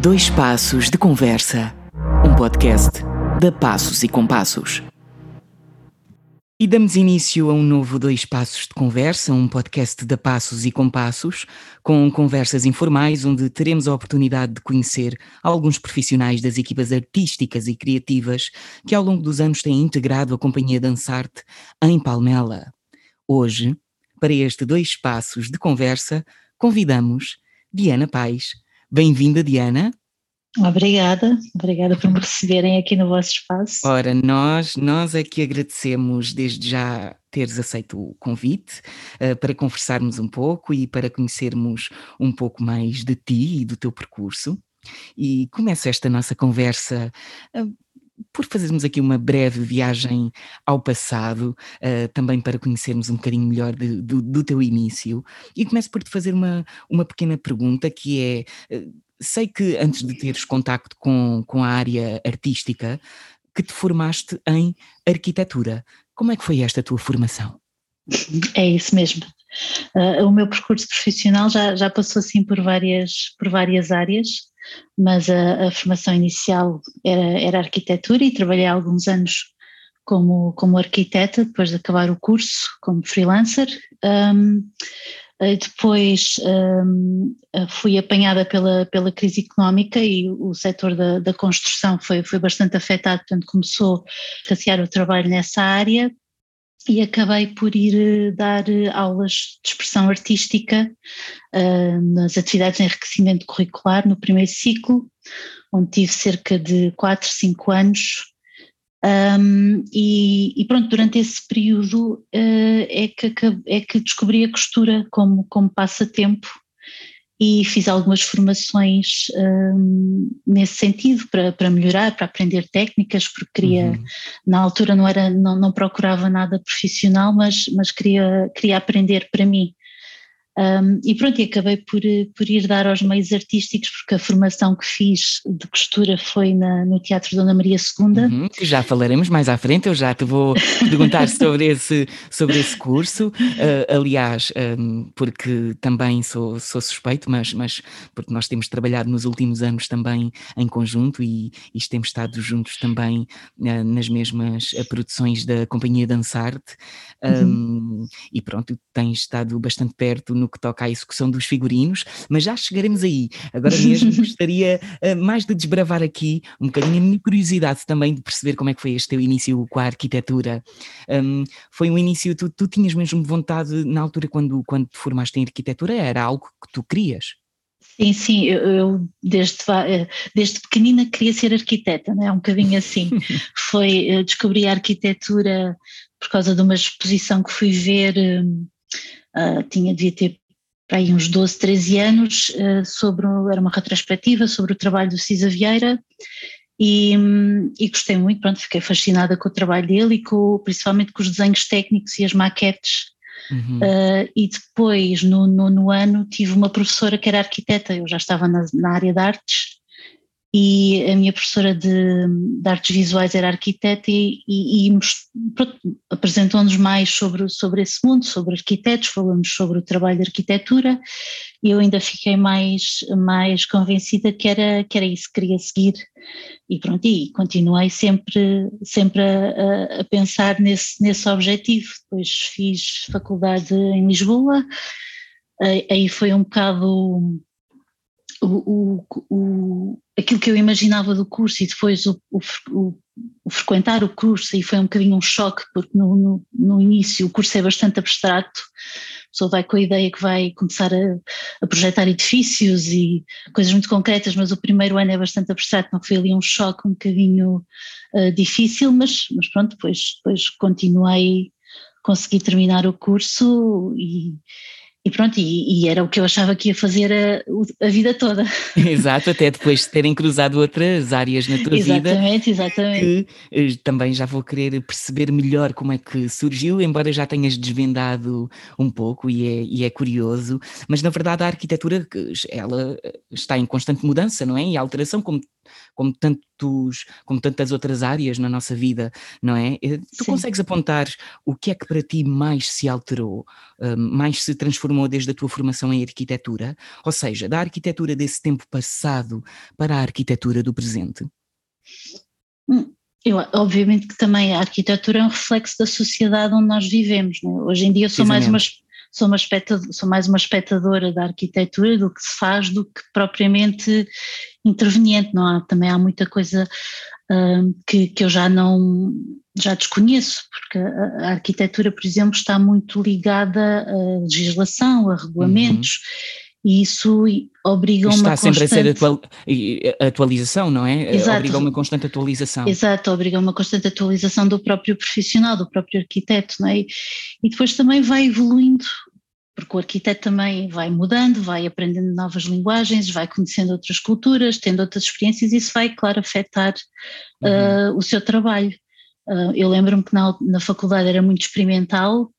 Dois Passos de Conversa, um podcast da Passos e Compassos. E damos início a um novo Dois Passos de Conversa, um podcast da Passos e Compassos, com conversas informais onde teremos a oportunidade de conhecer alguns profissionais das equipas artísticas e criativas que ao longo dos anos têm integrado a Companhia Dançarte em Palmela. Hoje, para este Dois Passos de Conversa, convidamos Diana Pais. Bem-vinda, Diana. Obrigada, obrigada por me receberem aqui no vosso espaço. Ora, nós, nós é que agradecemos desde já teres aceito o convite uh, para conversarmos um pouco e para conhecermos um pouco mais de ti e do teu percurso. E começa esta nossa conversa uh, por fazermos aqui uma breve viagem ao passado, uh, também para conhecermos um bocadinho melhor de, do, do, teu início. E começo por te fazer uma, uma pequena pergunta que é. Uh, sei que antes de teres contacto com, com a área artística, que te formaste em arquitetura. Como é que foi esta tua formação? É isso mesmo. Uh, o meu percurso profissional já, já passou assim por várias, por várias áreas mas a, a formação inicial era, era arquitetura e trabalhei alguns anos como, como arquiteta, depois de acabar o curso como freelancer. Um, depois um, fui apanhada pela, pela crise económica e o setor da, da construção foi, foi bastante afetado, portanto começou a escassear o trabalho nessa área e acabei por ir eh, dar eh, aulas de expressão artística uh, nas atividades de enriquecimento curricular no primeiro ciclo, onde tive cerca de 4, 5 anos. Um, e, e, pronto, durante esse período uh, é, que, é que descobri a costura como, como passatempo e fiz algumas formações um, nesse sentido para, para melhorar, para aprender técnicas, porque queria, uhum. na altura não era, não, não procurava nada profissional, mas, mas queria, queria aprender para mim. Um, e pronto, e acabei por, por ir dar aos meios artísticos, porque a formação que fiz de costura foi na, no Teatro Dona Maria II. Uhum, já falaremos mais à frente, eu já te vou perguntar sobre, esse, sobre esse curso. Uh, aliás, um, porque também sou, sou suspeito, mas, mas porque nós temos trabalhado nos últimos anos também em conjunto e, e temos estado juntos também uh, nas mesmas uh, produções da Companhia Dançarte. Um, uhum. E pronto, tens estado bastante perto no que toca à execução dos figurinos, mas já chegaremos aí. Agora mesmo gostaria uh, mais de desbravar aqui um bocadinho a minha curiosidade também de perceber como é que foi este teu início com a arquitetura. Um, foi um início, tu, tu tinhas mesmo vontade na altura quando, quando te formaste em arquitetura, era algo que tu querias? Sim, sim, eu, eu, desde, eh, desde pequenina queria ser arquiteta, não é? Um bocadinho assim. Foi eh, descobrir a arquitetura por causa de uma exposição que fui ver, uh, tinha, devia ter para aí uns 12, 13 anos, uh, sobre, era uma retrospectiva sobre o trabalho do Cisa Vieira e, e, gostei muito, pronto, fiquei fascinada com o trabalho dele e com, principalmente com os desenhos técnicos e as maquetes. Uhum. Uh, e depois, no nono ano, tive uma professora que era arquiteta, eu já estava na, na área de artes, e a minha professora de, de artes visuais era arquiteta e, e, e apresentou-nos mais sobre, sobre esse mundo, sobre arquitetos, falou-nos sobre o trabalho de arquitetura. E eu ainda fiquei mais, mais convencida que era, que era isso que queria seguir. E pronto, e continuei sempre, sempre a, a pensar nesse, nesse objetivo, depois fiz faculdade em Lisboa, aí foi um bocado o, o, aquilo que eu imaginava do curso e depois o, o, o, frequentar o curso e foi um bocadinho um choque porque no, no, no, início o curso é bastante abstrato, a pessoa vai com a ideia que vai começar a, a, projetar edifícios e coisas muito concretas, mas o primeiro ano é bastante abstrato, não foi ali um choque um bocadinho uh, difícil, mas, mas pronto, depois, depois continuei, consegui terminar o curso e e pronto, e, e, era o que eu achava que ia fazer a, a, vida toda. Exato, até depois de terem cruzado outras áreas na tua exatamente, vida. Exatamente, exatamente. Que eh, também já vou querer perceber melhor como é que surgiu, embora já tenhas desvendado um pouco e é, e é curioso, mas na verdade a arquitetura ela está em constante mudança, não é? E alteração, como como, tantos, como tantas outras áreas na nossa vida, não é? Eh, tu Sim. consegues apontar o que é que para ti mais se alterou, hum, mais se transformou desde a tua formação em arquitetura? Ou seja, da arquitetura desse tempo passado para a arquitetura do presente? Hum, eu, obviamente que também a arquitetura é um reflexo da sociedade onde nós vivemos. É? Hoje em dia sou mais, uma, sou, uma sou mais uma espectadora da arquitetura, do que se faz, do que propriamente interveniente. Não há, também há muita coisa uh, que, que eu já não já desconheço, porque a, a, arquitetura, por exemplo, está muito ligada à legislação, a regulamentos. Uhum e isso obriga Está uma sempre constante... a ser atual... atualização, não é? Exato. Obriga uma constante atualização. Exato, obriga uma constante atualização do próprio profissional, do próprio arquiteto, não é? E depois também vai evoluindo, porque o arquiteto também vai mudando, vai aprendendo novas linguagens, vai conhecendo outras culturas, tendo outras experiências, e isso vai, claro, afetar uhum. uh, o seu trabalho. Uh, eu lembro-me que na, na faculdade era muito experimental,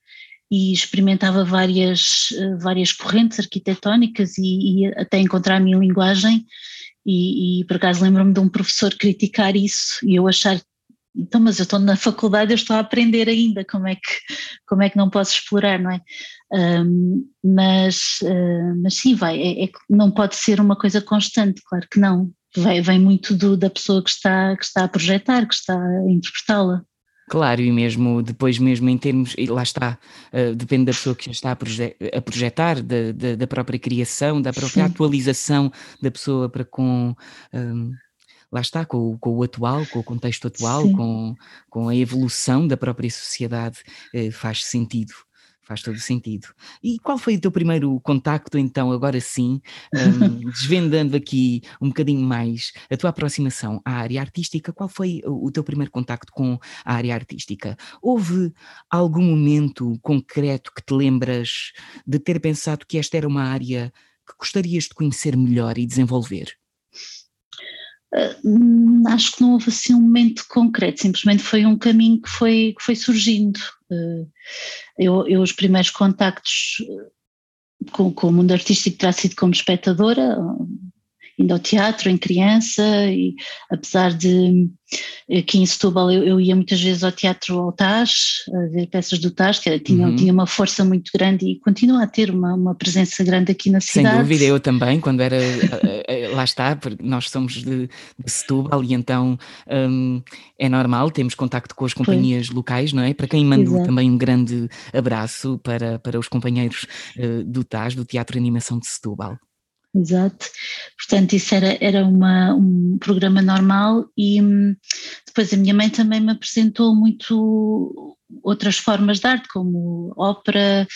e experimentava várias, eh, várias correntes arquitetónicas e, e até encontrar a minha linguagem e, e por acaso lembro-me de um professor criticar isso e eu achar então mas eu estou na faculdade eu estou a aprender ainda como é que como é que não posso explorar não é um, mas uh, mas sim vai é, é, não pode ser uma coisa constante claro que não vai, vem muito do, da pessoa que está que está a projetar que está a interpretá-la Claro, e mesmo depois, mesmo em termos, e lá está, uh, depende da pessoa que está a, proje a projetar, da, da, da, própria criação, da própria Sim. atualização da pessoa para com. Um, lá está, com, com, o atual, com o contexto atual, com, com a evolução da própria sociedade, uh, faz sentido. Faz todo sentido. E qual foi o teu primeiro contacto, então, agora sim, um, desvendando aqui um bocadinho mais a tua aproximação à área artística, qual foi o teu primeiro contacto com a área artística? Houve algum momento concreto que te lembras de ter pensado que esta era uma área que gostarias de conhecer melhor e desenvolver? Uh, acho que não houve assim um momento concreto, simplesmente foi um caminho que foi, que foi surgindo. Uh, eu, eu, os primeiros contactos com, com, o mundo artístico terá sido como espectadora, indo ao teatro em criança e apesar de aqui em Setúbal eu, eu ia muitas vezes ao teatro ao a ver peças do Taz, que tinha, uhum. tinha uma força muito grande e continua a ter uma, uma presença grande aqui na cidade. Sem dúvida, eu também, quando era, eh, eh, lá está, porque nós somos de, de Setúbal e então um, é normal, temos contacto com as companhias Foi. locais, não é? Para quem mando Exato. também um grande abraço para, para os companheiros uh, do Taz, do Teatro Animação de Setúbal. Exato. Portanto, isso era, era uma, um programa normal e hum, depois a minha mãe também me apresentou muito outras formas de arte, como ópera,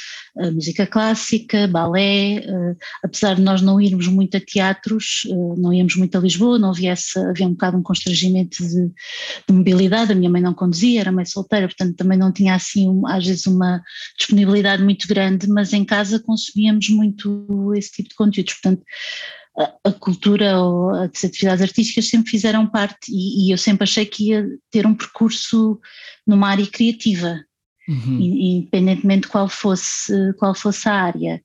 música clássica, balé, eh, apesar de nós não irmos muito a teatros, eh, não íamos muito a Lisboa, não havia, essa, havia um bocado um constrangimento de, de, mobilidade, a minha mãe não conduzia, era mãe solteira, portanto também não tinha assim às vezes uma disponibilidade muito grande, mas em casa consumíamos muito esse tipo de conteúdos, portanto a, cultura ou as atividades artísticas sempre fizeram parte e, e, eu sempre achei que ia ter um percurso numa área criativa, uhum. independentemente qual fosse, qual fosse a área.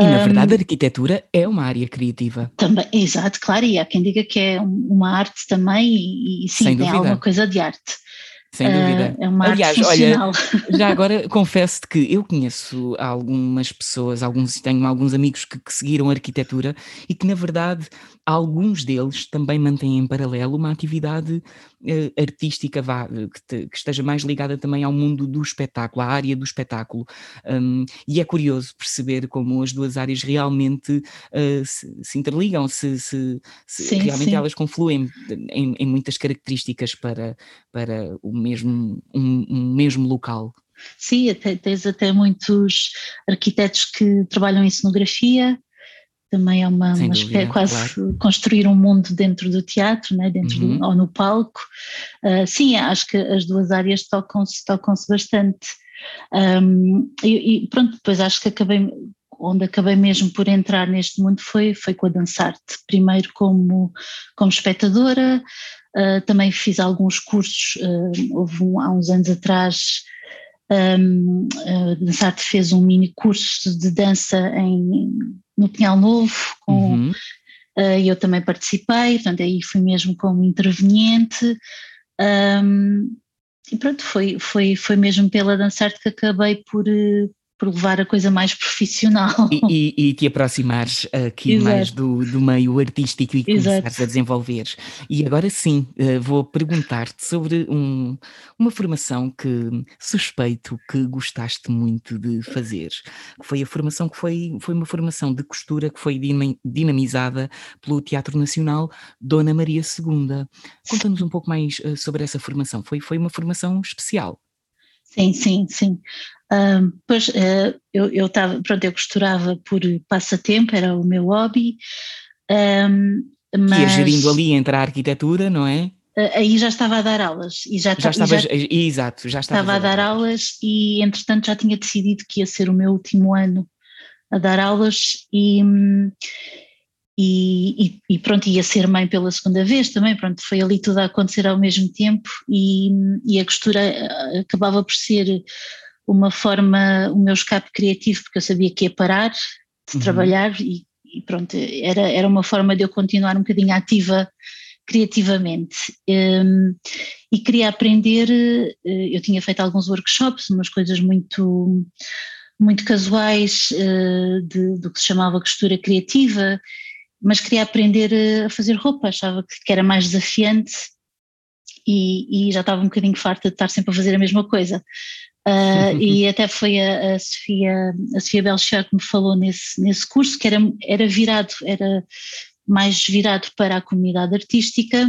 E na verdade a arquitetura é uma área criativa. Também, exato, claro, e há quem diga que é uma arte também e, e sim, Sem dúvida. alguma coisa de arte. Sem dúvida. É uma Aliás, olha, já agora confesso-te que eu conheço algumas pessoas, alguns, tenho alguns amigos que, que, seguiram arquitetura e que, na verdade, alguns deles também mantêm em paralelo uma atividade uh, artística vá, que, te, que, esteja mais ligada também ao mundo do espetáculo, à área do espetáculo. Um, e é curioso perceber como as duas áreas realmente uh, se, se, interligam, se, se, se sim, realmente sim. elas confluem em, em, muitas características para, para o mesmo, um, um mesmo local. Sim, até, tens até muitos arquitetos que trabalham em cenografia, também é uma, uma dúvida, quase claro. construir um mundo dentro do teatro, né, dentro uhum. do, ou no palco. Uh, sim, acho que as duas áreas tocam-se tocam bastante. Um, e, e, pronto, depois acho que acabei, onde acabei mesmo por entrar neste mundo foi, foi com a Dançarte, primeiro como, como espectadora, uh, também fiz alguns cursos, uh, houve um, há uns anos atrás um, a Dançarte fez um mini curso de dança em no Pinhal Novo, com, uhum. e eu também participei, portanto aí fui mesmo como interveniente. Um, e pronto, foi, foi, foi mesmo pela Dançarte que acabei por, por levar a coisa mais profissional. E, e, e te aproximares aqui Exato. mais do, do meio artístico e Exato. começares a desenvolver. E agora sim, eh, vou perguntar-te sobre um, uma formação que suspeito que gostaste muito de fazer. Foi a formação que foi, foi uma formação de costura que foi dinamizada pelo Teatro Nacional Dona Maria II. Conta-nos um pouco mais eh, sobre essa formação. Foi, foi uma formação especial. Sim, sim, sim. Um, pois uh, eu estava, pronto, eu costurava por passatempo, era o meu hobby. Um, mas, Ia gerindo ali entre a arquitetura, não é? Aí já estava a dar aulas e já, já estavas, já, exato, já estava a dar aulas e entretanto já tinha decidido que ia ser o meu último ano a dar aulas e, e, e, e, pronto, ia ser mãe pela segunda vez também, pronto, foi ali tudo a acontecer ao mesmo tempo e, e a costura eh, acabava por ser uma forma, o meu escape criativo, porque eu sabia que ia parar de uhum. trabalhar e, e, pronto, era, era uma forma de eu continuar um bocadinho ativa criativamente. Um, e queria aprender, eh, eu tinha feito alguns workshops, umas coisas muito muito casuais uh, de, do que se chamava costura criativa mas queria aprender a fazer roupa, achava que era mais desafiante e, e já estava um bocadinho farta de estar sempre a fazer a mesma coisa. Uh, e até foi a, a, Sofia, a Sofia Belcher que me falou nesse, nesse curso, que era, era virado, era mais virado para a comunidade artística.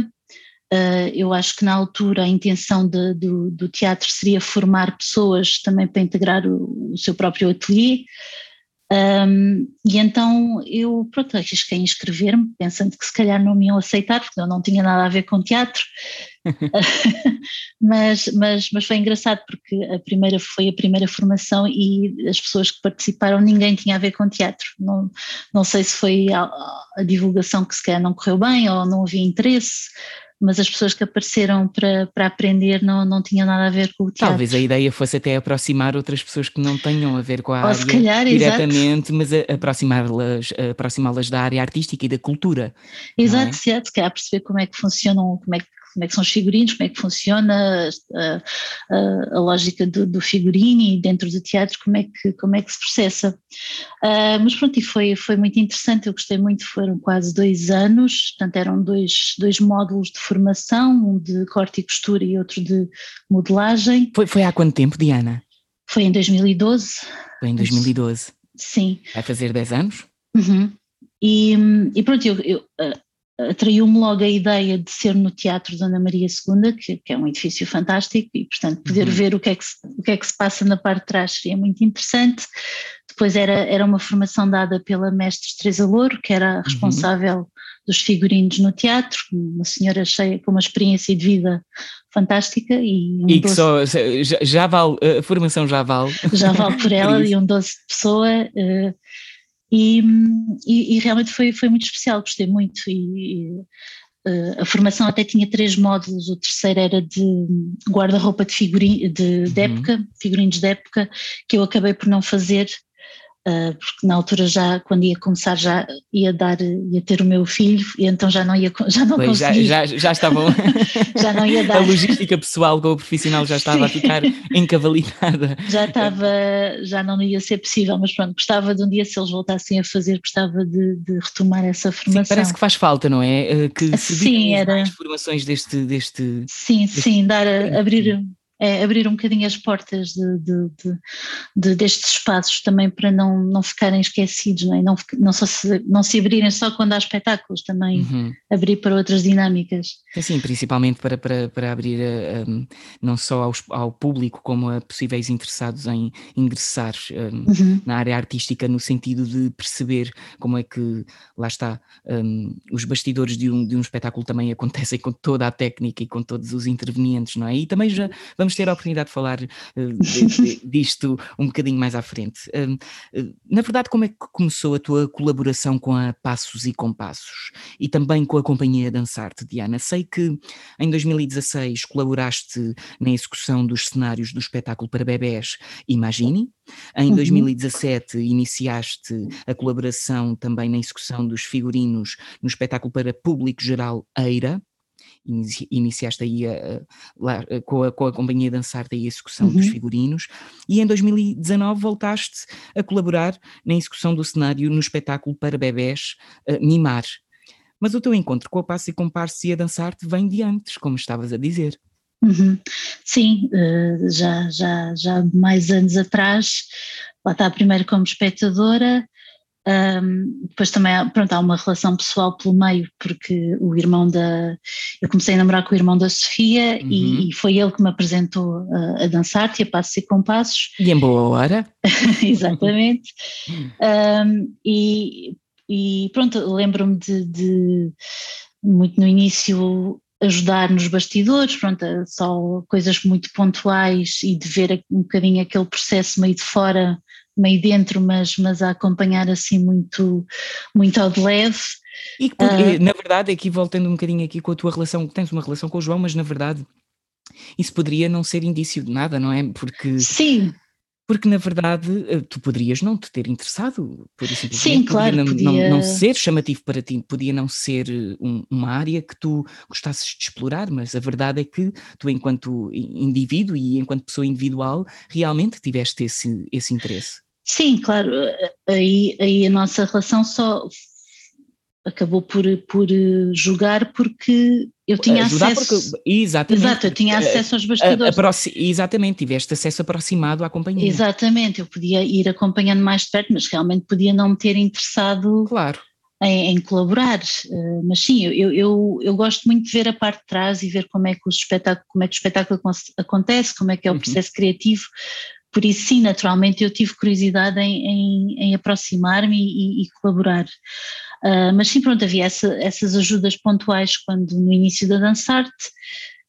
Uh, eu acho que na altura a intenção de, do, do, teatro seria formar pessoas também para integrar o, o seu próprio ateliê, um, e então eu, pronto, arrisquei inscrever-me, pensando que se calhar não me iam aceitar, porque eu não tinha nada a ver com teatro, mas, mas, mas foi engraçado porque a primeira foi a primeira formação e as pessoas que participaram ninguém tinha a ver com teatro, não, não sei se foi a, a divulgação que se calhar não correu bem ou não havia interesse, mas as pessoas que apareceram para, para aprender não, não tinham nada a ver com o teatro. Talvez a ideia fosse até aproximar outras pessoas que não tenham a ver com a Ou área calhar, diretamente, exato. mas aproximá-las aproximá da área artística e da cultura. Exato, é? exato, que é perceber como é que funcionam, como é que como é que são os figurinos, como é que funciona a, a, a lógica do, do, figurino e dentro do teatro como é que, como é que se processa. Uh, mas pronto, e foi, foi muito interessante, eu gostei muito, foram quase dois anos, portanto eram dois, dois módulos de formação, um de corte e costura e outro de modelagem. Foi, foi há quanto tempo, Diana? Foi em 2012. Foi em 2012? Sim. Vai fazer 10 anos? Uhum. E, e pronto, eu, eu, ah, atraiu-me logo a ideia de ser no Teatro Dona Maria II, que, que é um edifício fantástico, e portanto poder uhum. ver o que, é que se, o que é que se passa na parte de trás seria muito interessante. Depois era, era uma formação dada pela mestre Teresa Louro, que era a uhum. responsável uhum. dos figurinos no teatro, uma senhora cheia com uma experiência de vida fantástica e, um e que doce, só já, já, vale, a formação já vale. Já vale por ela por e um doce de pessoa. Uh, e, e, e, realmente foi, foi muito especial, gostei muito. E, uh, a formação até tinha três módulos, o terceiro era de guarda-roupa de, figurin, de, de uhum. época, figurinos de época, que eu acabei por não fazer porque na altura já, quando ia começar, já ia dar, ia ter o meu filho, e então já não ia, já não pois, conseguia. Já, já, já estavam, já não ia dar. A logística pessoal com o profissional já estava Sim. a ficar encavalitada. Já estava, já não ia ser possível, mas pronto, gostava de um dia, se eles voltassem a fazer, gostava de, de retomar essa formação. Sim, parece que faz falta, não é? Eh, que se Sim, era. mais formações deste, deste. Sim, deste sim, dar, abrir é abrir um bocadinho as portas de, de, de, de, destes espaços também para não, não ficarem esquecidos, não, é? não, não, só se, não se abrirem só quando há espetáculos, também uhum. abrir para outras dinâmicas. Sim, principalmente para, para, para abrir eh, um, não só aos, ao público como a possíveis interessados em ingressar um, uhum. na área artística no sentido de perceber como é que, lá está, um, os bastidores de um, de um espetáculo também acontecem com toda a técnica e com todos os intervenientes, não é? E também já vamos vamos ter a oportunidade de falar uh, de, de, disto um bocadinho mais à frente. Uh, na verdade, como é que começou a tua colaboração com a Passos e Compassos e também com a Companhia Dançarte, Diana? Sei que em 2016 colaboraste na execução dos cenários do espetáculo para bebés Imagine. Em uhum. 2017 iniciaste a colaboração também na execução dos figurinos no espetáculo para público geral Eira iniciaste aí a, a, com, a, com a companhia Dançarte a execução uhum. dos figurinos e em 2019 voltaste a colaborar na execução do cenário no espetáculo para bebés uh, Mimar. Mas o teu encontro com a Passo e Comparse e a Dançarte vem de antes, como estavas a dizer. Uhum. Sim, uh, já, já, já mais anos atrás, lá está primeiro como espectadora, um, depois também pronto, há uma relação pessoal pelo meio, porque o irmão da. Eu comecei a namorar com o irmão da Sofia uhum. e, e, foi ele que me apresentou a, a dançar-te, a passos e compassos. E em boa hora. Exatamente. um, e, e pronto, lembro-me de, de, muito no início ajudar nos bastidores, pronto, só coisas muito pontuais e de ver um bocadinho aquele processo meio de fora meio dentro, mas, mas a acompanhar assim muito, muito ao de leve. E que, uh, na verdade, aqui voltando um bocadinho aqui com a tua relação, tens uma relação com o João, mas na verdade isso poderia não ser indício de nada, não é? Porque sim. Porque na verdade eh, tu poderias não te ter interessado por isso. Sim, claro. Não, podia... não, não, ser chamativo para ti, podia não ser eh, um, uma área que tu gostasses de explorar, mas a verdade é que tu, enquanto indivíduo e enquanto pessoa individual, realmente tiveste esse, esse interesse. Sim, claro, aí, aí a nossa relação só acabou por, por julgar porque eu tinha Ajudar acesso. Porque, exatamente. Exato, eu tinha acesso aos bastidores. A, a, exatamente, tiveste acesso aproximado à companhia. Exatamente, eu podia ir acompanhando mais de perto, mas realmente podia não me ter interessado claro. em, em colaborar. Uh, mas sim, eu, eu, eu gosto muito de ver a parte de trás e ver como é que o espetáculo, como é que o espetáculo acontece, como é que é o uhum. processo uhum. criativo, por isso, sim, naturalmente eu tive curiosidade em, em, em aproximar-me e, e, colaborar. Uh, mas sim, pronto, havia essa, essas ajudas pontuais quando no início da Dançarte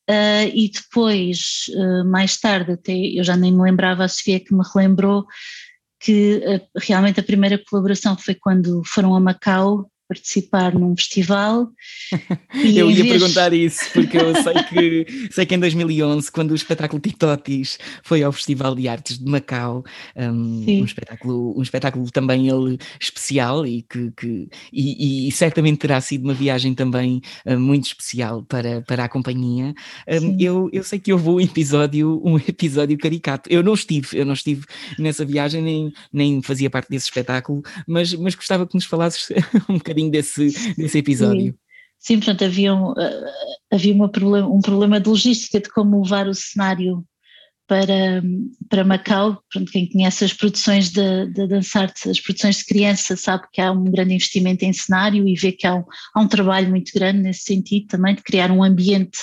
uh, e depois, uh, mais tarde, até eu já nem me lembrava, a Sofia que me relembrou que realmente a primeira colaboração foi quando foram a Macau participar num festival. eu ia vez... perguntar isso, porque eu sei que, sei que em 2011, quando o espetáculo Titotis foi ao Festival de Artes de Macau, um, um espetáculo, um espetáculo também ele especial e que, que e, e, certamente terá sido uma viagem também uh, muito especial para, para a companhia. Um, eu, eu sei que houve um episódio, um episódio caricato. Eu não estive, eu não estive nessa viagem, nem, nem fazia parte desse espetáculo, mas, mas gostava que nos falasses um bocadinho bocadinho desse, desse episódio. Sim. Sim, portanto, havia, um, uh, havia problema, um problema de logística de como levar o cenário para, para Macau. Portanto, quem conhece as produções de, de Dançarte, as produções de criança, sabe que há um grande investimento em cenário e vê que há um, há um trabalho muito grande nesse sentido também, de criar um ambiente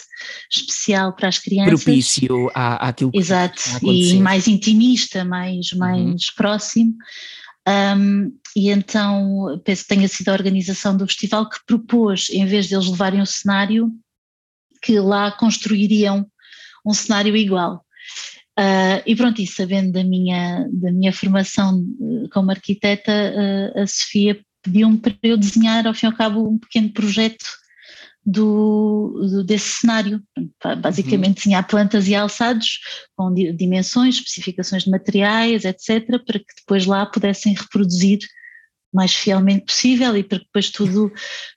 especial para as crianças. Propício à, àquilo que Exato, e mais intimista, mais, mais uhum. próximo. Um, e então penso que tenha sido a organização do festival que propôs, em vez de eles levarem o cenário, que lá construiriam um cenário igual. Uh, e pronto, e sabendo da minha, da minha formação eh, como arquiteta, uh, a Sofia pediu-me para eu desenhar, ao fim e ao cabo, um pequeno projeto do, do, desse cenário. Basicamente uhum. desenhar plantas e alçados com dimensões, especificações de materiais, etc., para que depois lá pudessem reproduzir mais fielmente possível e para que depois tudo,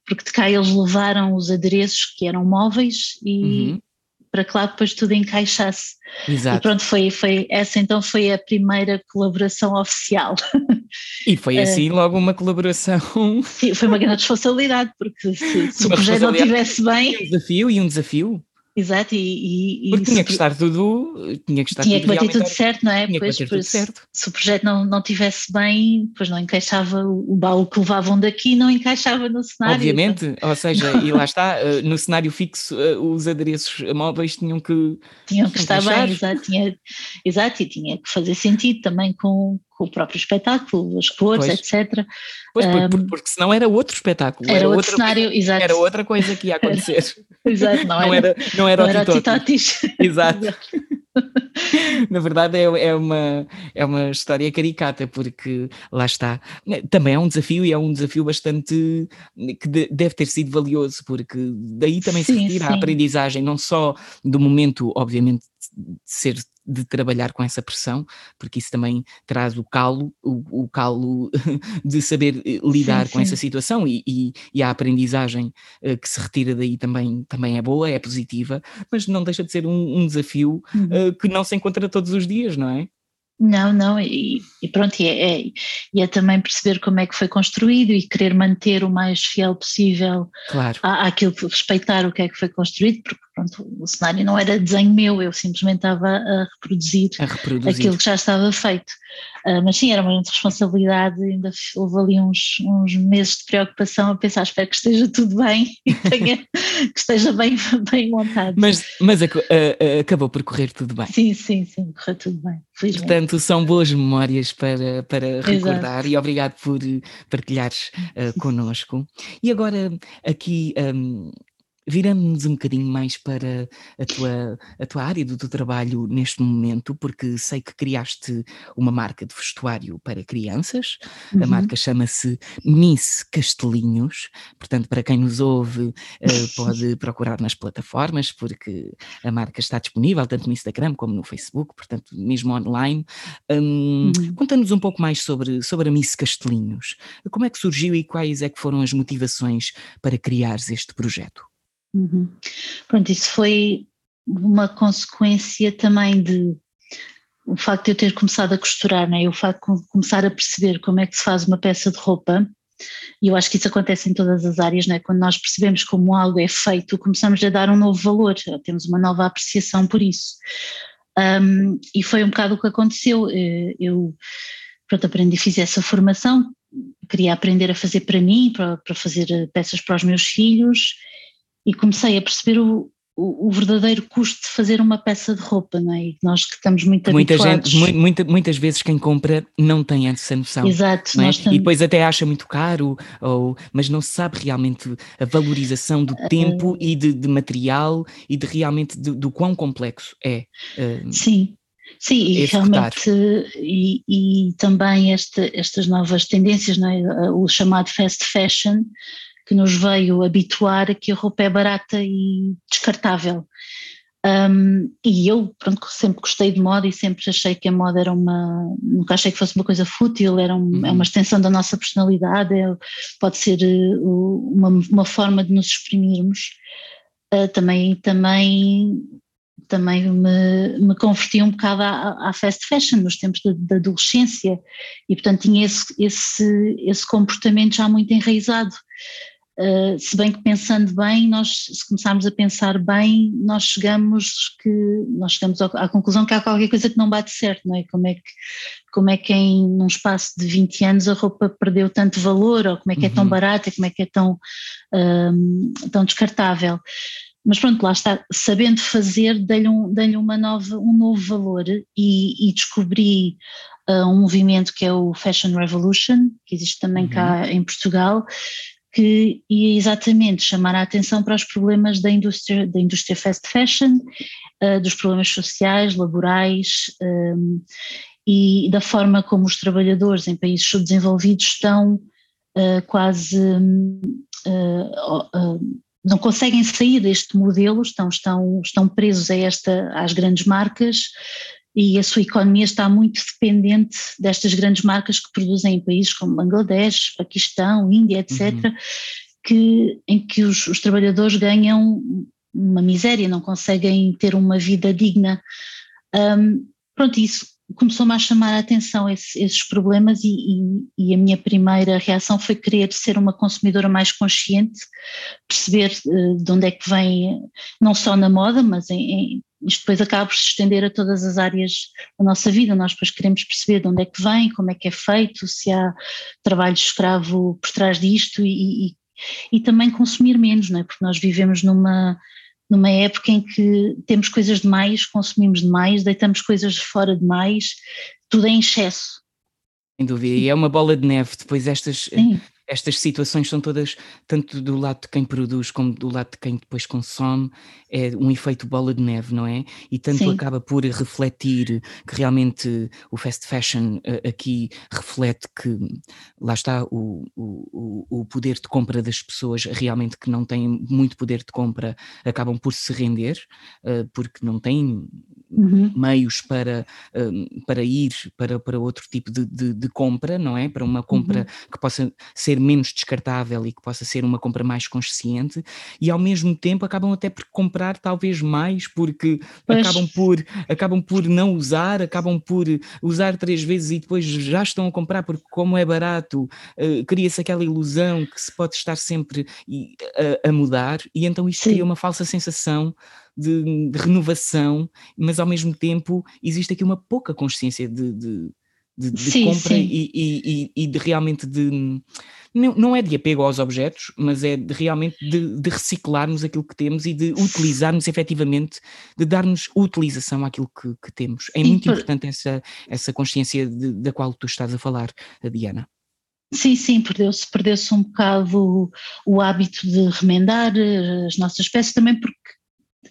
porque de cá eles levaram os adereços que eram móveis e, uhum para que lá depois tudo encaixasse. Exato. E pronto, foi, foi, essa então foi a primeira colaboração oficial. E foi assim logo uma colaboração. Sim, foi uma grande responsabilidade, porque se, se o projeto não estivesse bem. Um desafio e um desafio. Exato, e, e Porque tinha que estar tudo, tinha que estar tinha que bater tudo certo, não é? Tinha pois, que bater tudo certo. Se o projeto não, não tivesse bem, depois não encaixava o baú que levavam daqui, não encaixava no cenário. Obviamente, então. ou seja, e lá está, eh, no cenário fixo eh, os adereços móveis tinham que tinham que estar bem, exato, tinha, exato, e tinha que fazer sentido também com, com o próprio espetáculo, as cores, pois. etc. Pois, um, porque, porque senão era outro espetáculo. Era, era outro cenário, coisa, exato. Era outra coisa que ia acontecer. exato, não, não era, não era, não era o Titotis. Exato. Na verdade, é, é, uma, é uma história caricata, porque lá está. Também é um desafio e é um desafio bastante que deve ter sido valioso, porque daí também sim, se retira sim. a aprendizagem, não só do momento, obviamente, de ser de trabalhar com essa pressão, porque isso também traz o calo, o, o calo de saber eh, lidar sim, com sim. essa situação e, e, e, a aprendizagem uh, que se retira daí também, também é boa, é positiva, mas não deixa de ser um, um desafio uh, que não se encontra todos os dias, não é? Não, não, e, e pronto, e é, é, e é, também perceber como é que foi construído e querer manter o mais fiel possível claro. à, àquilo, respeitar o que é que foi construído, porque pronto, o cenário não era desenho meu, eu simplesmente estava a reproduzir, a reproduzir. aquilo que já estava feito. Uh, mas sim, era uma grande responsabilidade, ainda houve ali uns, uns meses de preocupação a pensar, espero que esteja tudo bem e tenha, que esteja bem, bem montado. Mas, mas a, a, a, acabou por correr tudo bem. Sim, sim, sim, correu tudo bem. Felizmente. Portanto, são boas memórias para, para recordar Exato. e obrigado por partilhares uh, connosco. E agora aqui um, Viramos um bocadinho mais para a tua, a tua área do teu trabalho neste momento, porque sei que criaste uma marca de vestuário para crianças. Uhum. A marca chama-se Miss Castelinhos. Portanto, para quem nos ouve, uh, pode procurar nas plataformas, porque a marca está disponível tanto no Instagram como no Facebook, portanto, mesmo online. Um, uhum. Conta-nos um pouco mais sobre, sobre a Miss Castelinhos. Como é que surgiu e quais é que foram as motivações para criares este projeto? Uhum. Pronto, isso foi uma consequência também de o facto de eu ter começado a costurar, né? o facto de começar a perceber como é que se faz uma peça de roupa, e eu acho que isso acontece em todas as áreas, né? quando nós percebemos como algo é feito, começamos a dar um novo valor, temos uma nova apreciação por isso. Um, e foi um bocado o que aconteceu. Eh, eu pronto, aprendi, fiz essa formação, queria aprender a fazer para mim, para, para fazer eh, peças para os meus filhos, e comecei a perceber o, o, o, verdadeiro custo de fazer uma peça de roupa, não é? E nós que estamos muito muita habituados. Gente, muita, muitas vezes quem compra não tem essa noção. Exato. É? Estamos... E depois até acha muito caro, ou, mas não se sabe realmente a valorização do uh, tempo e de, de, material e de realmente de, do quão complexo é. Uh, sim. Sim, e realmente, e, e também estas novas tendências, não é? o chamado fast fashion, que nos veio habituar a que a roupa é barata e descartável. Um, e eu, pronto, sempre gostei de moda e sempre achei que a moda era uma. Nunca achei que fosse uma coisa fútil, era um, uhum. é uma extensão da nossa personalidade, é, pode ser uh, uma, uma forma de nos exprimirmos. Uh, também, também, também me, me converti um bocado à, à fast fashion nos tempos da adolescência e, portanto, tinha esse, esse, esse comportamento já muito enraizado. Uh, se bem que pensando bem, nós se começarmos a pensar bem, nós chegamos que nós chegamos à conclusão que há qualquer coisa que não bate certo, não é? Como é que como é que em num espaço de 20 anos a roupa perdeu tanto valor, ou como é que é tão uhum. barata, como é que é tão, um, tão descartável. Mas pronto, lá está, sabendo fazer, dei-lhe um, dei uma nova, um novo valor e, e descobri uh, um movimento que é o Fashion Revolution, que existe também uhum. cá em Portugal, que ia exatamente chamar a atenção para os problemas da indústria, da indústria fast fashion, uh, dos problemas sociais, laborais um, e da forma como os trabalhadores em países subdesenvolvidos estão uh, quase uh, não conseguem sair deste modelo, estão, estão, estão presos a esta, às grandes marcas e a sua economia está muito dependente destas grandes marcas que produzem em países como Bangladesh, Paquistão, Índia, etc., uhum. que, em que os, os, trabalhadores ganham uma miséria, não conseguem ter uma vida digna. Um, pronto, isso começou-me a chamar a atenção esse, esses problemas e, e, e, a minha primeira reação foi querer ser uma consumidora mais consciente, perceber uh, de onde é que vem, não só na moda, mas em, em isto depois acaba por se estender a todas as áreas da nossa vida. Nós depois queremos perceber de onde é que vem, como é que é feito, se há trabalho escravo por trás disto e, e, e também consumir menos, não é? Porque nós vivemos numa, numa época em que temos coisas demais, consumimos demais, deitamos coisas de fora demais, tudo é em excesso. Sem dúvida, e é uma bola de neve, depois estas, Sim estas situações são todas, tanto do lado de quem produz como do lado de quem depois consome, é um efeito bola de neve, não é? E tanto Sim. acaba por refletir que realmente o fast fashion uh, aqui reflete que lá está o, o, o poder de compra das pessoas realmente que não têm muito poder de compra acabam por se render uh, porque não têm uhum. meios para, uh, para ir para, para outro tipo de, de, de compra, não é? Para uma compra uhum. que possa ser menos descartável e que possa ser uma compra mais consciente e ao mesmo tempo acabam até por comprar talvez mais porque acabam por, acabam por não usar, acabam por usar três vezes e depois já estão a comprar porque como é barato uh, cria-se aquela ilusão que se pode estar sempre a, a mudar e então isto Sim. cria uma falsa sensação de, de, renovação, mas ao mesmo tempo existe aqui uma pouca consciência de, de, de, de sim, compra sim. E, e, e, de realmente de não, não é de apego aos objetos, mas é de realmente de, de, reciclarmos aquilo que temos e de utilizarmos efetivamente, de darmos utilização àquilo que, que temos. É muito por... importante essa, essa consciência da qual tu estás a falar, Diana. Sim, sim, perdeu-se perdeu um bocado o, o hábito de remendar eh, as nossas peças também porque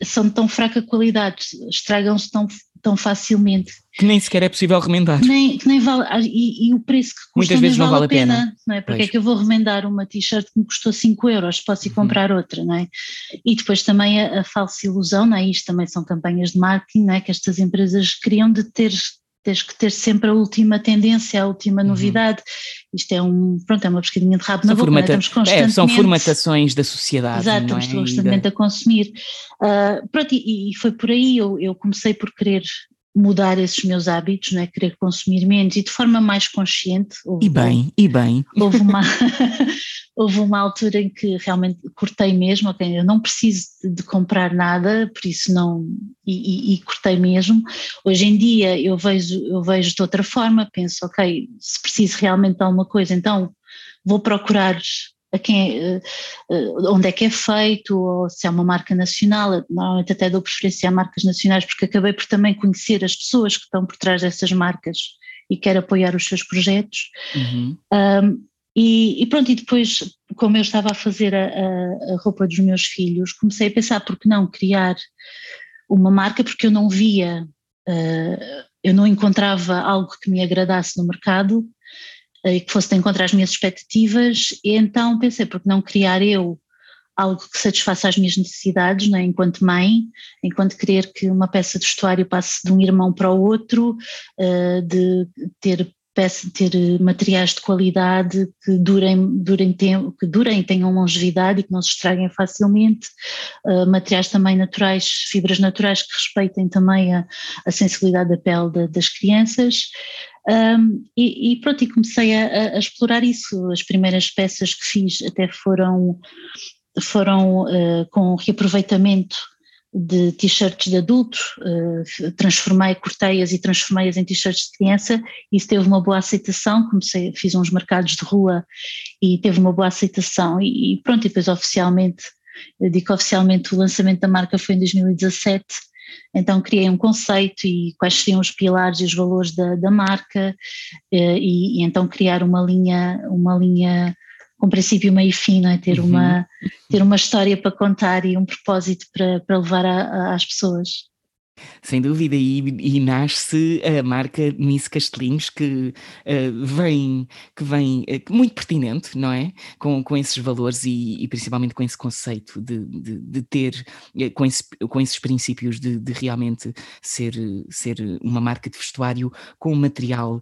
são de tão fraca qualidade, estragam-se tão, tão facilmente. Que nem sequer é possível remendar. Nem, nem vale, ah, e, e o preço que custa Muitas vezes não vale a pena. pena. Não é? Porque pois. é que eu vou remendar uma t-shirt que me custou 5 euros, posso ir uhum. comprar outra, não é? E depois também a, a, falsa ilusão, não é? Isto também são campanhas de marketing, não é? Que estas empresas criam de ter tens que ter sempre a última tendência, a última uhum. novidade. Isto é um, pronto, é uma pescadinha de rabo na boca, formata é? constantemente, é, são formatações da sociedade. Exato, não é? estamos constantemente a consumir. Uh, pronto, e, e, foi por aí, eu, eu comecei por querer mudar esses meus hábitos, não é? querer consumir menos e de forma mais consciente. Houve, e bem, e bem. Houve uma, houve uma altura em que realmente cortei mesmo, ok, eu não preciso de, comprar nada, por isso não, e, e, e, cortei mesmo. Hoje em dia eu vejo, eu vejo de outra forma, penso, ok, se preciso realmente de alguma coisa, então vou procurar quem, é, onde é que é feito, ou se é uma marca nacional, normalmente até dou preferência a marcas nacionais porque acabei por também conhecer as pessoas que estão por trás dessas marcas e quero apoiar os seus projetos. Uhum. Um, e, e, pronto, e depois, como eu estava a fazer a, a, a, roupa dos meus filhos, comecei a pensar por que não criar uma marca, porque eu não via, uh, eu não encontrava algo que me agradasse no mercado e que fosse de encontrar as minhas expectativas, e então pensei, porque não criar eu algo que satisfaça as minhas necessidades, né, enquanto mãe, enquanto querer que uma peça de vestuário passe de um irmão para o outro, uh, de ter peça ter materiais de qualidade que durem, durem tempo, que durem, tenham longevidade e que não se estraguem facilmente, uh, materiais também naturais, fibras naturais que respeitem também a, a sensibilidade da pele de, das crianças. Um, e, e, pronto, e comecei a, a, explorar isso. As primeiras peças que fiz até foram, foram uh, com reaproveitamento de t-shirts de adulto, uh, transformei, cortei-as e transformei-as em t-shirts de criança, isso teve uma boa aceitação, comecei, fiz uns mercados de rua e teve uma boa aceitação, e, pronto, e depois oficialmente, digo oficialmente o lançamento da marca foi em 2017, então criei um conceito e quais seriam os pilares e os valores da, da marca eh, e, e, então criar uma linha, uma linha com princípio, meio e fim, não é? ter, uhum. uma, ter uma história para contar e um propósito para, para levar a, a, às pessoas. Sem dúvida, e, e nasce a marca Miss Castelinhos que uh, vem, que vem uh, muito pertinente, não é? Com, com esses valores e, e principalmente com esse conceito de, de, de ter, uh, com, esse, com esses princípios de, de, realmente ser, ser uma marca de vestuário com material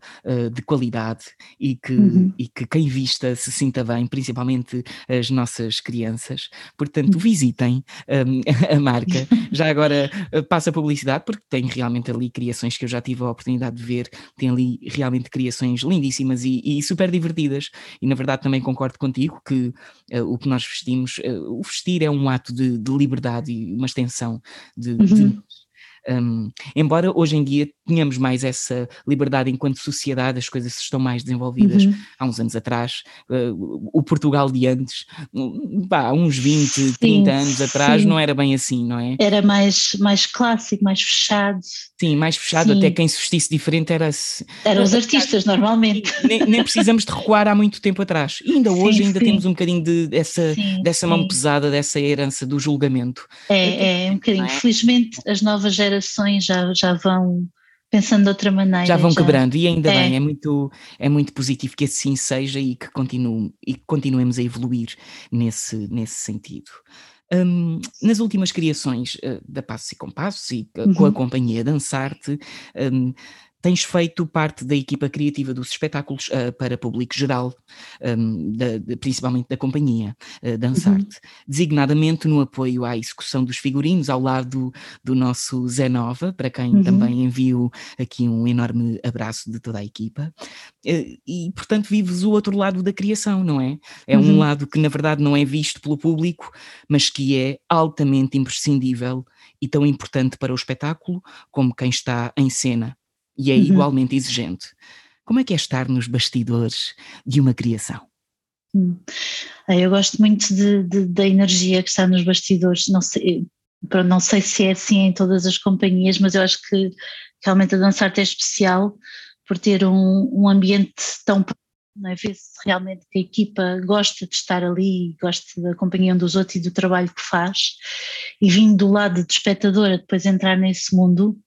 de qualidade e que, uhum. e que quem vista se sinta bem, principalmente as nossas crianças. Portanto, uhum. visitem um, a marca. Já agora passa a publicidade porque tem realmente ali criações que eu já tive a oportunidade de ver, tem ali realmente criações lindíssimas e, e super divertidas. E na verdade também concordo contigo que uh, o que nós vestimos, uh, o vestir é um ato de, de, liberdade e uma extensão de, uhum. de Um, embora hoje em dia tenhamos mais essa liberdade enquanto sociedade, as coisas estão mais desenvolvidas uhum. há uns anos atrás. Uh, o Portugal de antes, há uns 20, sim, 30 anos sim. atrás, não era bem assim, não é? Era mais, mais clássico, mais fechado. Sim, mais fechado, sim. até quem se vestisse diferente era. Eram os artistas, normalmente. Nem, nem, precisamos de recuar há muito tempo atrás. E ainda hoje ainda temos um bocadinho de, dessa, dessa mão pesada, dessa herança do julgamento. É, é um bocadinho. É? Felizmente as novas gerações já, já vão pensando de outra maneira. Já vão já. quebrando e ainda é. bem, é muito, é muito positivo que assim seja e que continue, e continuemos a evoluir nesse, nesse sentido. Um, nas últimas criações uh, da Passos e Compassos e uh, uhum. com a uhum. companhia Dançarte, um, tens feito parte da equipa criativa dos espetáculos uh, para público geral, um, da, de, principalmente da companhia uh, Dançarte, uhum. designadamente no apoio à execução dos figurinos ao lado do nosso Zé Nova, para quem uhum. também envio aqui um enorme abraço de toda a equipa. Uh, e, portanto, vives o outro lado da criação, não é? É uhum. um lado que, na verdade, não é visto pelo público, mas que é altamente imprescindível e tão importante para o espetáculo como quem está em cena e é uhum. igualmente exigente. Como é que é estar nos bastidores de uma criação? Hum. Eu gosto muito de, de, da energia que está nos bastidores. Não sei, não sei se é assim em todas as companhias, mas eu acho que realmente a Dançarte é especial por ter um, um ambiente tão é? Ver se realmente que a equipa gosta de estar ali, gosta da companhia um dos outros e do trabalho que faz, e vindo do lado de espectadora depois entrar nesse mundo,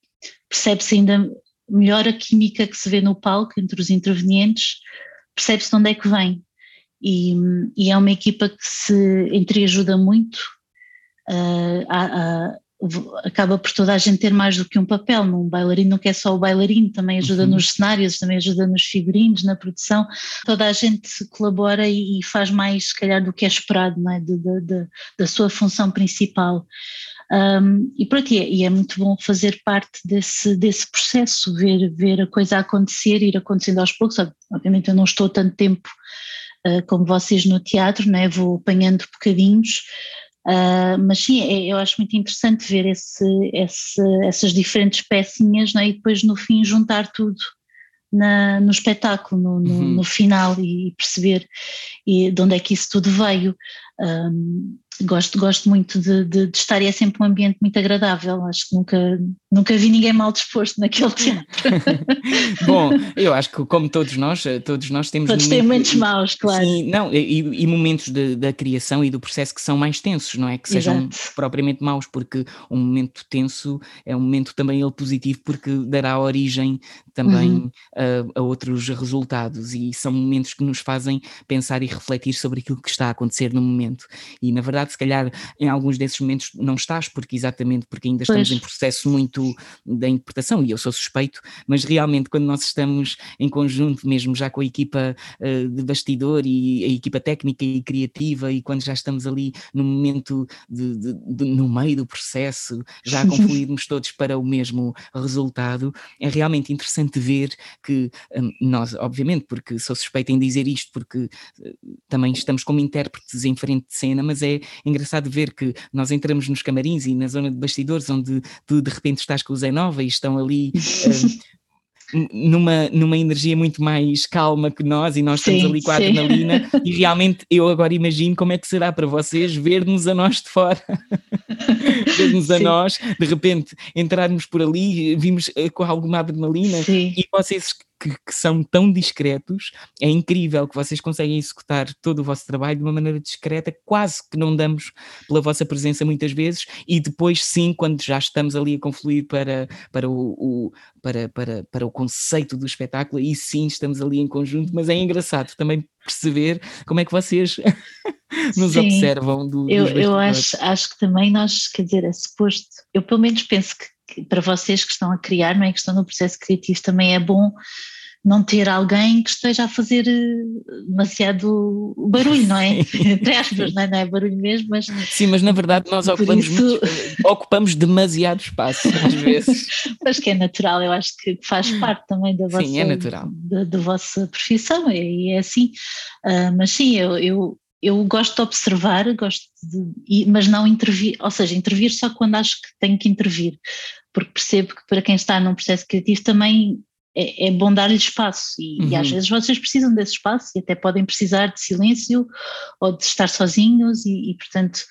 percebe-se ainda melhor a química que se vê no palco entre os intervenientes, percebe-se de onde é que vem. E, e, é uma equipa que se entreajuda muito, uh, a, a, acaba por toda a gente ter mais do que um papel, um bailarino não quer só o bailarino, também ajuda uhum. nos cenários, também ajuda nos figurinos, na produção, toda a gente colabora e, e faz mais se calhar do que é esperado é? De, de, de, da sua função principal. Um, e pronto, e é, e é, muito bom fazer parte desse, desse processo, ver, ver a coisa acontecer, ir acontecendo aos poucos. Obviamente eu não estou tanto tempo uh, como vocês no teatro, né? vou apanhando bocadinhos, uh, mas sim, é, eu acho muito interessante ver esse, esse, essas diferentes pecinhas né? e depois no fim juntar tudo. Na, no espetáculo, no, no, uhum. no final e perceber e de onde é que isso tudo veio. Um, gosto, gosto muito de, de, de, estar e é sempre um ambiente muito agradável. Acho que nunca, nunca vi ninguém mal disposto naquele teatro. Bom, eu acho que como todos nós, eh, todos nós temos todos momentos, têm momentos maus, claro. Sim, não, e, e momentos de, da criação e do processo que são mais tensos, não é? Que sejam Exato. propriamente maus, porque um momento tenso é um momento também ele positivo porque dará origem também uhum. a, a outros resultados e são momentos que nos fazem pensar e refletir sobre aquilo que está a acontecer no momento. E na verdade, se calhar em alguns desses momentos não estás, porque exatamente porque ainda estamos pois. em processo muito da interpretação, e eu sou suspeito, mas realmente quando nós estamos em conjunto, mesmo já com a equipa uh, de bastidor e a equipa técnica e criativa, e quando já estamos ali no momento de, de, de, no meio do processo, já confluirmos todos para o mesmo resultado, é realmente interessante ver que um, nós, obviamente, porque sou suspeito em dizer isto, porque uh, também estamos como intérpretes em frente de cena, mas é engraçado ver que nós entramos nos camarins e na zona de bastidores, onde tu de repente estás com o Zé Nova e estão ali. Uh, numa, numa energia muito mais calma que nós e nós sim, estamos ali com a sim. adrenalina e realmente eu agora imagino como é que será para vocês ver-nos a nós de fora ver-nos a nós, de repente entrarmos por ali, vimos eh, com alguma adrenalina e vocês que, que, são tão discretos, é incrível que vocês conseguem executar todo o vosso trabalho de uma maneira discreta, quase que não damos pela vossa presença muitas vezes, e depois sim, quando já estamos ali a confluir para, para, o, o para, para, para o conceito do espetáculo, e sim estamos ali em conjunto, mas é engraçado também perceber como é que vocês nos Sim, observam do, eu, eu acho, acho que também nós, quer dizer, é suposto, eu pelo menos penso que para vocês que estão a criar, não é? que estão no processo criativo, também é bom não ter alguém que esteja a fazer eh, demasiado barulho, não é? Entre aspas, não é? não é barulho mesmo, mas. Sim, mas na verdade nós ocupamos, isso... muito, ocupamos demasiado espaço, às vezes. mas que é natural, eu acho que faz parte também da vossa, sim, é natural. Da, da vossa profissão, e é, é, assim. Uh, mas sim, eu, eu eu gosto de observar, gosto de, mas não intervir, ou seja, intervir só quando acho que tenho que intervir, porque percebo que para quem está num processo criativo também é, é bom dar-lhe espaço e, uhum. e, às uhum. vezes vocês precisam desse espaço e até podem precisar de silêncio ou de estar sozinhos e, e portanto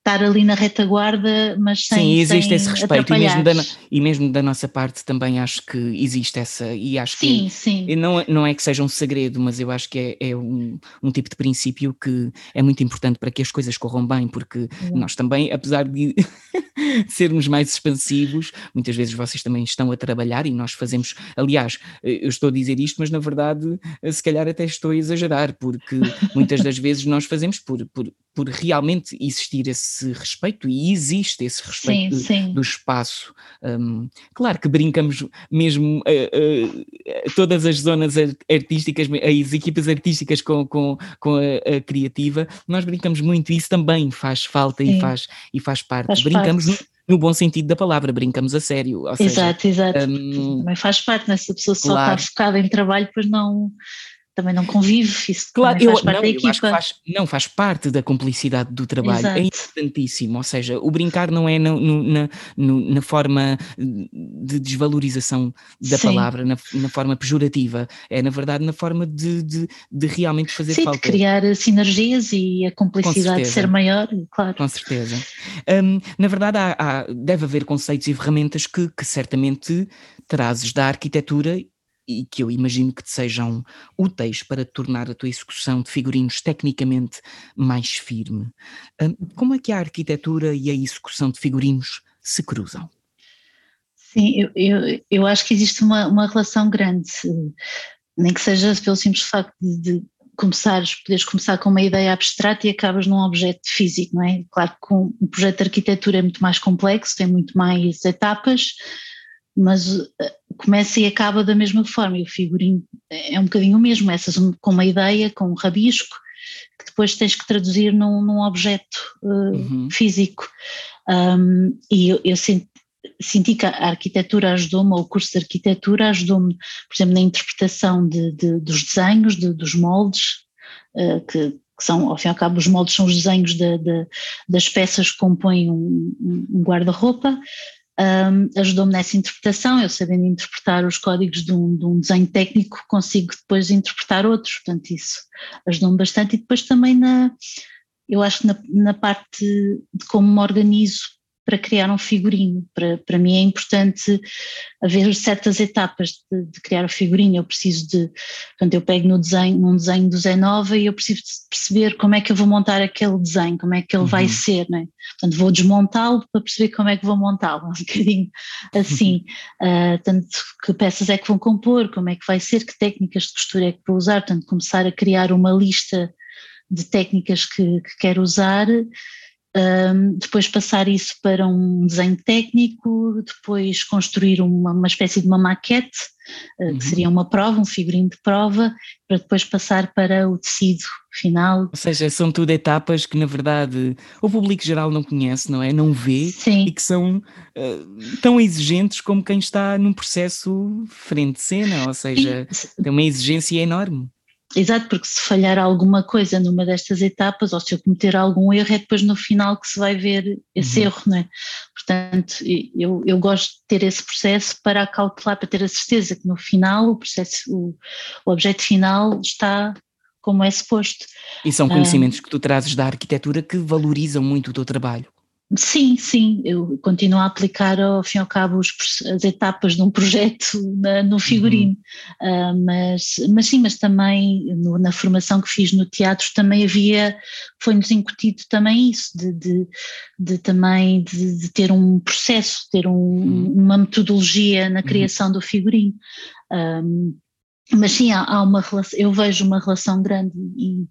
estar ali na retaguarda, mas sem Sim, existe sem esse respeito e mesmo, da, e mesmo da nossa parte também acho que existe essa e acho sim, que sim. Não, não é que seja um segredo, mas eu acho que é, é um, um, tipo de princípio que é muito importante para que as coisas corram bem, porque uhum. nós também, apesar de sermos mais expansivos, muitas vezes vocês também estão a trabalhar e nós fazemos, aliás, eu estou a dizer isto, mas na verdade se calhar até estou a exagerar, porque muitas das vezes nós fazemos por, por, por realmente existir esse respeito e existe esse respeito sim, sim. do espaço. Um, claro que brincamos mesmo uh, uh, todas as zonas artísticas, as equipas artísticas com, com, com a, a criativa, nós brincamos muito e isso também faz falta e faz, e faz parte. Faz brincamos parte. No, no bom sentido da palavra, brincamos a sério. exato, seja, exato. Um, também faz parte, né? se a pessoa só claro. está focada em trabalho, depois não, também não convive, isso claro, faz eu, parte não, da equipa. Faz, não, faz parte da cumplicidade do trabalho, é Exato. é importantíssimo, ou seja, o brincar não é no, no, na, no, na forma de desvalorização da Sim. palavra, na, na, forma pejorativa, é na verdade na forma de, de, de realmente fazer Sim, falta. de criar sinergias e a cumplicidade ser maior, claro. Com certeza. Um, na verdade há, há, deve haver conceitos e ferramentas que, que certamente trazes da arquitetura e que eu imagino que te sejam úteis para tornar a tua execução de figurinos tecnicamente mais firme. Hum, como é que a arquitetura e a execução de figurinos se cruzam? Sim, eu, eu, eu acho que existe uma, uma relação grande, nem que seja pelo simples facto de, de começares, poderes começar com uma ideia abstrata e acabas num objeto físico, não é? Claro que um projeto de arquitetura é muito mais complexo, tem muito mais etapas, mas eh, começa e acaba da mesma forma e o figurino é um bocadinho o mesmo, essas com uma ideia, com um rabisco, que depois tens que traduzir num, num objeto uh, uhum. físico. Um, e eu, eu senti, senti, que a arquitetura ajudou-me, ou o curso de arquitetura ajudou-me, por exemplo, na interpretação de, de, dos desenhos, de, dos moldes, uh, que, que, são, ao fim e ao cabo, os moldes são os desenhos de, das peças que compõem um, um guarda-roupa, um, ajudou-me nessa interpretação, eu sabendo interpretar os códigos de um, de um, desenho técnico, consigo depois interpretar outros, portanto isso ajudou-me bastante. E depois também na, eu acho que na, na parte de como me organizo para criar um figurino. Para, para mim é importante haver certas etapas de, de criar o figurino. Eu preciso de, portanto, eu pego no desenho, num desenho do Zé Nova e eu preciso perceber como é que eu vou montar aquele desenho, como é que ele uhum. vai ser, não é? Portanto, vou desmontá-lo para perceber como é que vou montá-lo, um bocadinho assim. Uhum. Uh, tanto que peças é que vão compor, como é que vai ser, que técnicas de costura é que vou usar, portanto, começar a criar uma lista de técnicas que, que quero usar um, depois passar isso para um desenho técnico, depois construir uma, uma espécie de uma maquete, uh, uhum. que seria uma prova, um figurino de prova, para depois passar para o tecido final. Ou seja, são tudo etapas que na verdade o público geral não conhece, não é? Não vê Sim. e que são uh, tão exigentes como quem está num processo frente de cena, ou seja, tem uma exigência enorme. Exato, porque se falhar alguma coisa numa destas etapas, ou se eu cometer algum erro, é depois no final que se vai ver esse uhum. erro, não é? Portanto, eu, eu gosto de ter esse processo para calcular, para ter a certeza que no final o processo, o, o objeto final está como é suposto. E são conhecimentos ah, que tu trazes da arquitetura que valorizam muito o teu trabalho. Sim, sim, eu continuo a aplicar ao fim e ao cabo os, as etapas de um projeto na, no figurino, uhum. uh, mas, mas sim, mas também no, na formação que fiz no teatro também havia, foi-nos incutido também isso, de, de, de também de, de, ter um processo, ter um, uhum. uma metodologia na uhum. criação uhum. do figurino. Um, ah, mas sim, há, há, uma relação, eu vejo uma relação grande e,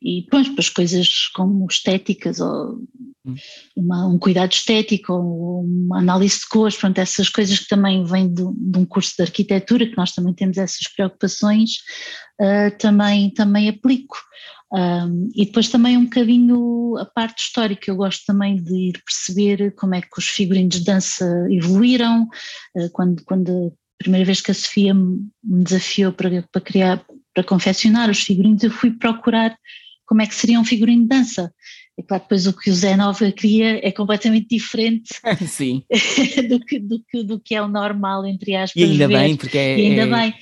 e pronto, as coisas como estéticas ou hum. uma, um cuidado estético ou uma análise de cores, pronto, essas coisas que também vêm de, de um curso de arquitetura, que nós também temos essas preocupações, uh, também, também aplico. Um, e depois também um bocadinho a parte histórica, eu gosto também de ir perceber como é que os figurinos de dança evoluíram, uh, quando, quando primeira vez que a Sofia me desafiou para, para criar, para confeccionar os figurinos, eu fui procurar como é que seria um figurino de dança. É claro depois o que o Zé Nova cria é completamente diferente do, que, do, que, do que é o normal, entre aspas. E ainda bem, porque é. E ainda é... bem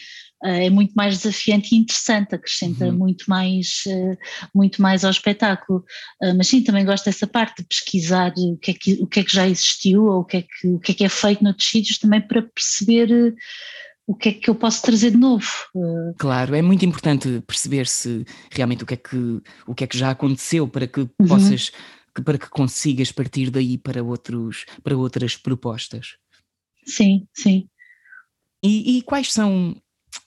é muito mais desafiante e interessante, acrescenta uhum. muito, mais, eh, muito mais ao espetáculo. Eh, mas sim, também gosto dessa parte de pesquisar o que é que, o que, é que já existiu ou o que, é que, o que é que é feito noutros sítios também para perceber o que é que eu posso trazer de novo. Claro, é muito importante perceber se realmente o que é que, o que, é que já aconteceu para que uhum. possas, para que consigas partir daí para, outros, para outras propostas. Sim, sim. E, e quais são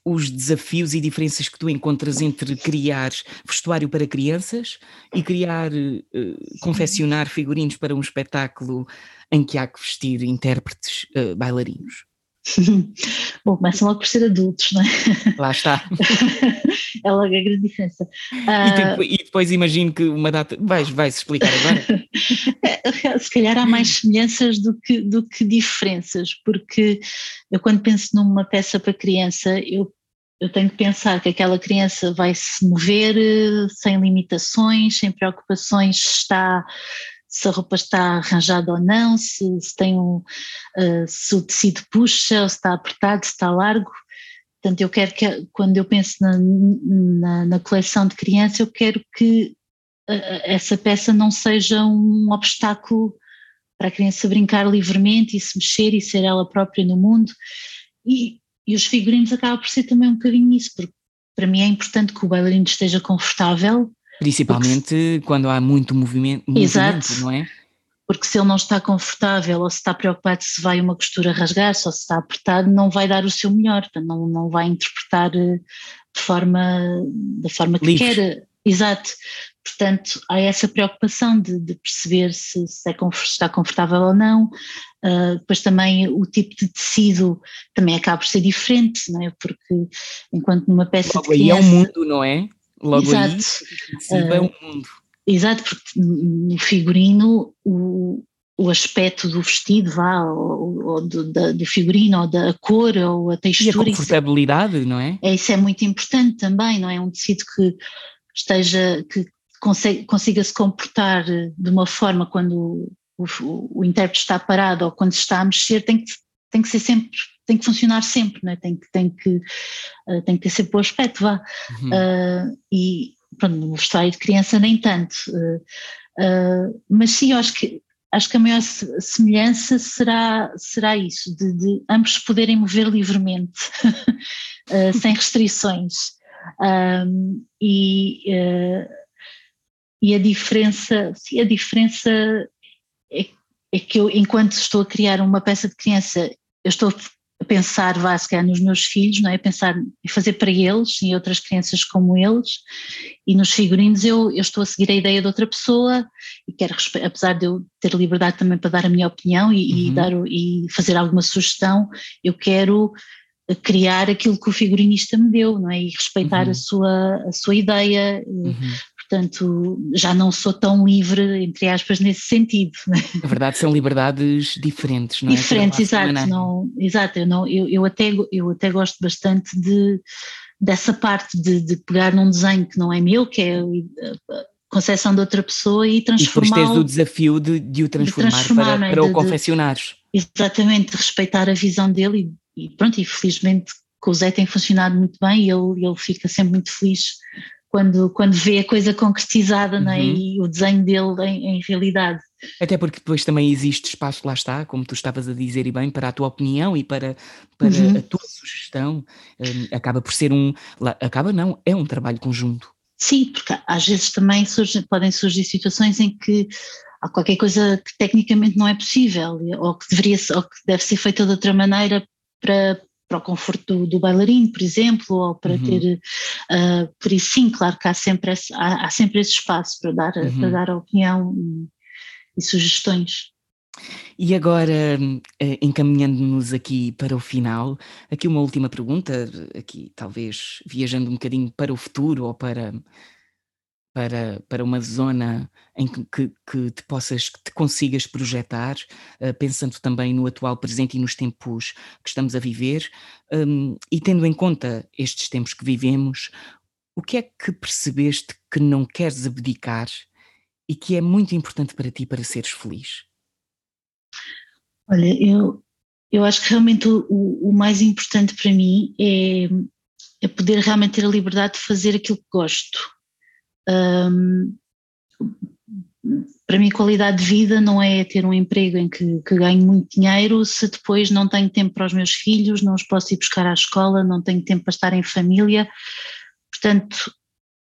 os desafios e diferenças que tu encontras entre criar vestuário para crianças e criar, uh, confeccionar figurinos para um espetáculo em que há que vestir intérpretes uh, bailarinos? Bom, começam logo por ser adultos, não é? Lá está. é logo a grande diferença. Uh, e, depois imagino que uma data. Vais, vais explicar agora? Se calhar há mais semelhanças do que, do que diferenças, porque eu, quando penso numa peça para criança, eu eu tenho que pensar que aquela criança vai se mover eh, sem limitações, sem preocupações se está se a roupa está arranjada ou não, se, se tem um, uh, se o tecido puxa, ou se está apertado, se está largo. Portanto, eu quero que, quando eu penso na, na, na coleção de criança, eu quero que uh, essa peça não seja um obstáculo para a criança brincar livremente e se mexer e ser ela própria no mundo. E, e os figurinos acabam por ser também um bocadinho isso, porque para mim é importante que o bailarino esteja confortável Principalmente porque, quando há muito movimento, movimento exato, não é? Porque se ele não está confortável ou se está preocupado se vai uma costura rasgar-se ou se está apertado, não vai dar o seu melhor, não, não vai interpretar eh, de forma, da forma que Livre. quer. Exato. Portanto, há essa preocupação de, de perceber se, se, é, se, está confortável ou não. Uh, depois também o tipo de tecido também acaba por ser diferente, não é? Porque enquanto numa peça Logo de criança... aí é um mundo, não é? Logo Exato. aí, é um mundo. Exato, porque no figurino o, o aspecto do vestido, vá, ou, ou do, da, do figurino, ou da cor, ou a textura. E a confortabilidade, isso, não é? é? Isso é muito importante também, não é? Um tecido que esteja, que consiga, consiga se comportar de uma forma quando o, o, o intérprete está parado ou quando se está a mexer, tem que, tem que ser sempre tem que funcionar sempre, né? tem, que, tem, que, uh, tem que ter sempre o aspecto, vá. Uhum. Uh, e pronto, no vestuário de criança nem tanto. Uh, mas sim, eu acho que, acho que a maior semelhança será, será isso, de, de ambos poderem mover livremente, sem restrições. Um, e, e a diferença, sim, a diferença é, é que eu, enquanto estou a criar uma peça de criança, eu estou pensar, vá, se calhar, nos meus filhos, não é? Pensar em fazer para eles e outras crianças como eles. E nos figurinos eu, eu estou a seguir a ideia de outra pessoa e quero, apesar de eu ter liberdade também para dar a minha opinião e, uhum. e dar, e fazer alguma sugestão, eu quero criar aquilo que o figurinista me deu, não é? E respeitar uhum. a, sua, a sua ideia. Uhum. Portanto, já não sou tão livre, entre aspas, nesse sentido. Na verdade, são liberdades diferentes, não é? Diferentes, exato. Não, exato, eu, não, eu, eu, até, eu até gosto bastante de, dessa parte de, de pegar num desenho que não é meu, que é a concepção de outra pessoa e transformar. E depois tens o desafio de, de o transformar, de transformar para, é? para o confeccionares. Exatamente, respeitar a visão dele e, e pronto, e felizmente com o Zé tem funcionado muito bem e ele, ele fica sempre muito feliz quando, quando vê a coisa concretizada uhum. né, e o desenho dele em, em, realidade. Até porque depois também existe espaço, lá está, como tu estavas a dizer e bem, para a tua opinião e para, para uhum. a tua sugestão. Um, acaba por ser um. Acaba não, é um trabalho conjunto. Sim, porque às vezes também surge, podem surgir situações em que há qualquer coisa que tecnicamente não é possível ou que deveria ou que deve ser feita de outra maneira para, para o conforto do, do bailarino, por exemplo, ou para uhum. ter, uh, por isso sim, claro que há sempre esse, há, há sempre esse espaço para dar, uhum. para dar a opinião e, e sugestões. E agora, eh, encaminhando-nos aqui para o final, aqui uma última pergunta, aqui talvez viajando um bocadinho para o futuro ou para para, para uma zona em que, que, te possas, que te consigas projetar, uh, pensando também no atual presente e nos tempos que estamos a viver, um, e tendo em conta estes tempos que vivemos, o que é que percebeste que não queres abdicar e que é muito importante para ti para seres feliz? Olha, eu, eu acho que realmente o, o mais importante para mim é, é, poder realmente ter a liberdade de fazer aquilo que gosto. Um, para mim, qualidade de vida não é ter um emprego em que, que ganho muito dinheiro se depois não tenho tempo para os meus filhos, não os posso ir buscar à escola, não tenho tempo para estar em família. Portanto,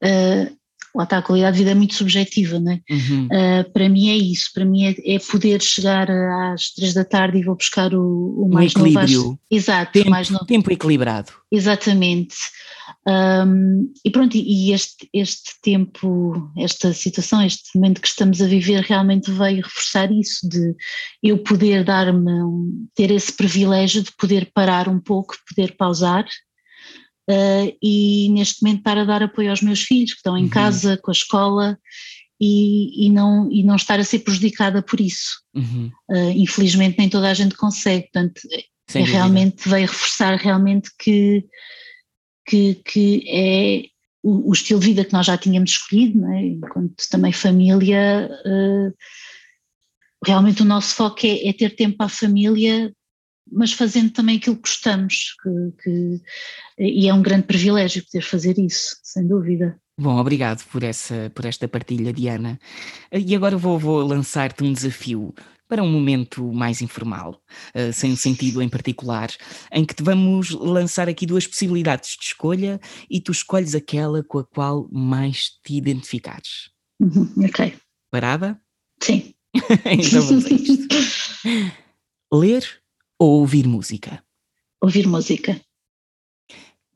uh, lá está, a qualidade de vida é muito subjetiva, não é? Uhum. Uh, para mim é isso, para mim é, é, poder chegar às três da tarde e vou buscar o, o mais um equilíbrio. novo. Exato, tempo, mais novo. tempo equilibrado. Exatamente. Um, e pronto, e este, este tempo, esta situação, este momento que estamos a viver realmente veio reforçar isso, de eu poder dar-me, ter esse privilégio de poder parar um pouco, poder pausar uh, e neste momento para dar apoio aos meus filhos que estão em uhum. casa, com a escola e, e, não, e não estar a ser prejudicada por isso. Uhum. Uh, infelizmente nem toda a gente consegue, portanto é realmente veio reforçar realmente que, que, que é o, o, estilo de vida que nós já tínhamos escolhido, é? enquanto também família, uh, realmente o nosso foco é, é, ter tempo para a família mas fazendo também aquilo que gostamos, que, que, e é um grande privilégio poder fazer isso, sem dúvida. Bom, obrigado por, essa, por esta partilha, Diana. E agora vou, vou lançar-te um desafio para um momento mais informal, uh, sem um sentido em particular, em que te vamos lançar aqui duas possibilidades de escolha e tu escolhes aquela com a qual mais te identificares. Uhum, ok. Parada? Sim. então vamos a isto. Ler ou ouvir música? Ouvir música.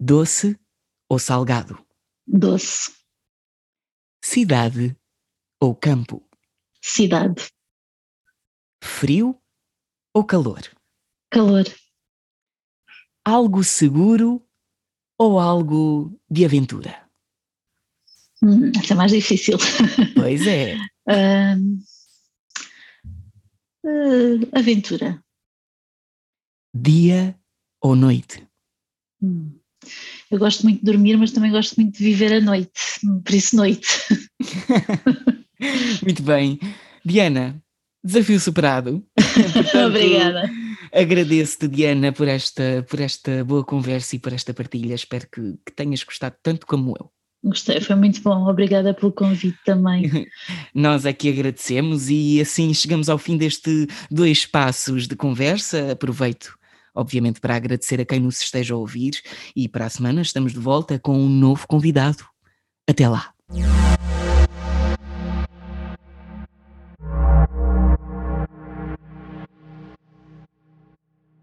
Doce ou salgado? Doce. Cidade ou campo? Cidade. Frio ou calor? Calor. Algo seguro ou algo de aventura? Hum, essa é mais difícil. Pois é. uh, uh, aventura dia ou noite? Hum. Eu gosto muito de dormir, mas também gosto muito de viver a noite, por isso noite. muito bem. Diana, desafio superado. Portanto, Obrigada. Agradeço-te, Diana, por esta, por esta boa conversa e por esta partilha. Espero que, que tenhas gostado tanto como eu. Gostei, foi muito bom. Obrigada pelo convite também. Nós é que agradecemos e assim chegamos ao fim deste dois passos de conversa. Aproveito obviamente para agradecer a quem nos esteja a ouvir e para a semana estamos de volta com um novo convidado. Até lá!